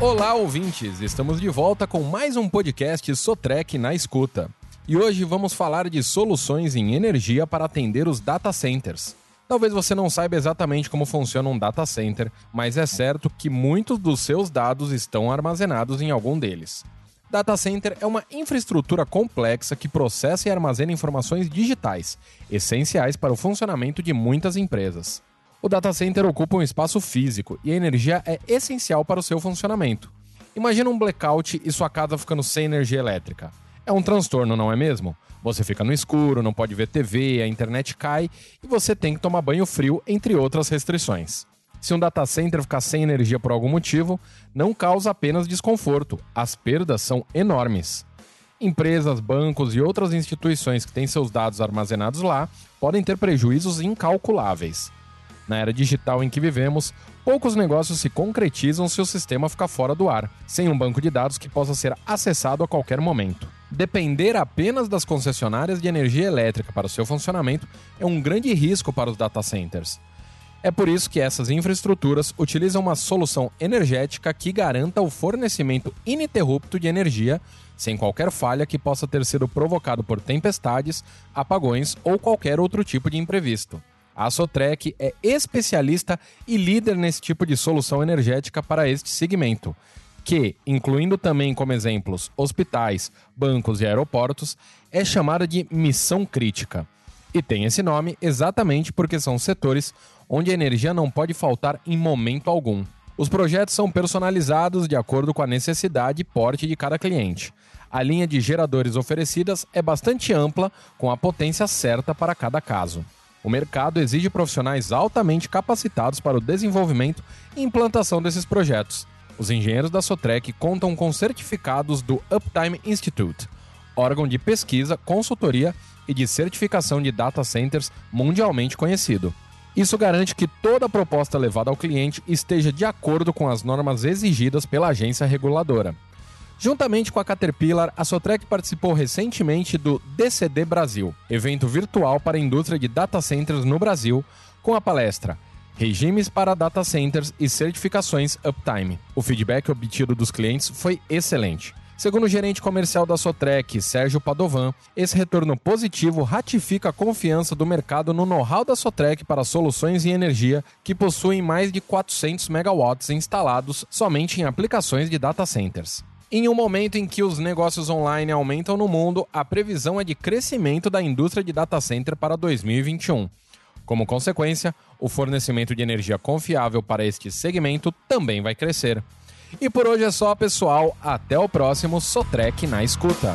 Olá, ouvintes! Estamos de volta com mais um podcast Sotrec na escuta. E hoje vamos falar de soluções em energia para atender os data centers. Talvez você não saiba exatamente como funciona um data center, mas é certo que muitos dos seus dados estão armazenados em algum deles. Data center é uma infraestrutura complexa que processa e armazena informações digitais, essenciais para o funcionamento de muitas empresas. O data center ocupa um espaço físico e a energia é essencial para o seu funcionamento. Imagina um blackout e sua casa ficando sem energia elétrica. É um transtorno, não é mesmo? Você fica no escuro, não pode ver TV, a internet cai e você tem que tomar banho frio, entre outras restrições. Se um data center ficar sem energia por algum motivo, não causa apenas desconforto, as perdas são enormes. Empresas, bancos e outras instituições que têm seus dados armazenados lá podem ter prejuízos incalculáveis. Na era digital em que vivemos, poucos negócios se concretizam se o sistema ficar fora do ar, sem um banco de dados que possa ser acessado a qualquer momento. Depender apenas das concessionárias de energia elétrica para o seu funcionamento é um grande risco para os data centers. É por isso que essas infraestruturas utilizam uma solução energética que garanta o fornecimento ininterrupto de energia, sem qualquer falha que possa ter sido provocado por tempestades, apagões ou qualquer outro tipo de imprevisto. A Sotrec é especialista e líder nesse tipo de solução energética para este segmento, que, incluindo também como exemplos hospitais, bancos e aeroportos, é chamada de missão crítica. E tem esse nome exatamente porque são setores onde a energia não pode faltar em momento algum. Os projetos são personalizados de acordo com a necessidade e porte de cada cliente. A linha de geradores oferecidas é bastante ampla, com a potência certa para cada caso. O mercado exige profissionais altamente capacitados para o desenvolvimento e implantação desses projetos. Os engenheiros da Sotrec contam com certificados do Uptime Institute, órgão de pesquisa, consultoria e de certificação de data centers mundialmente conhecido. Isso garante que toda proposta levada ao cliente esteja de acordo com as normas exigidas pela agência reguladora. Juntamente com a Caterpillar, a Sotrec participou recentemente do DCD Brasil, evento virtual para a indústria de data centers no Brasil, com a palestra Regimes para Data Centers e Certificações Uptime. O feedback obtido dos clientes foi excelente. Segundo o gerente comercial da Sotrec, Sérgio Padovan, esse retorno positivo ratifica a confiança do mercado no know-how da Sotrec para soluções em energia que possuem mais de 400 megawatts instalados somente em aplicações de data centers. Em um momento em que os negócios online aumentam no mundo, a previsão é de crescimento da indústria de data center para 2021. Como consequência, o fornecimento de energia confiável para este segmento também vai crescer. E por hoje é só, pessoal. Até o próximo Sotrec na escuta.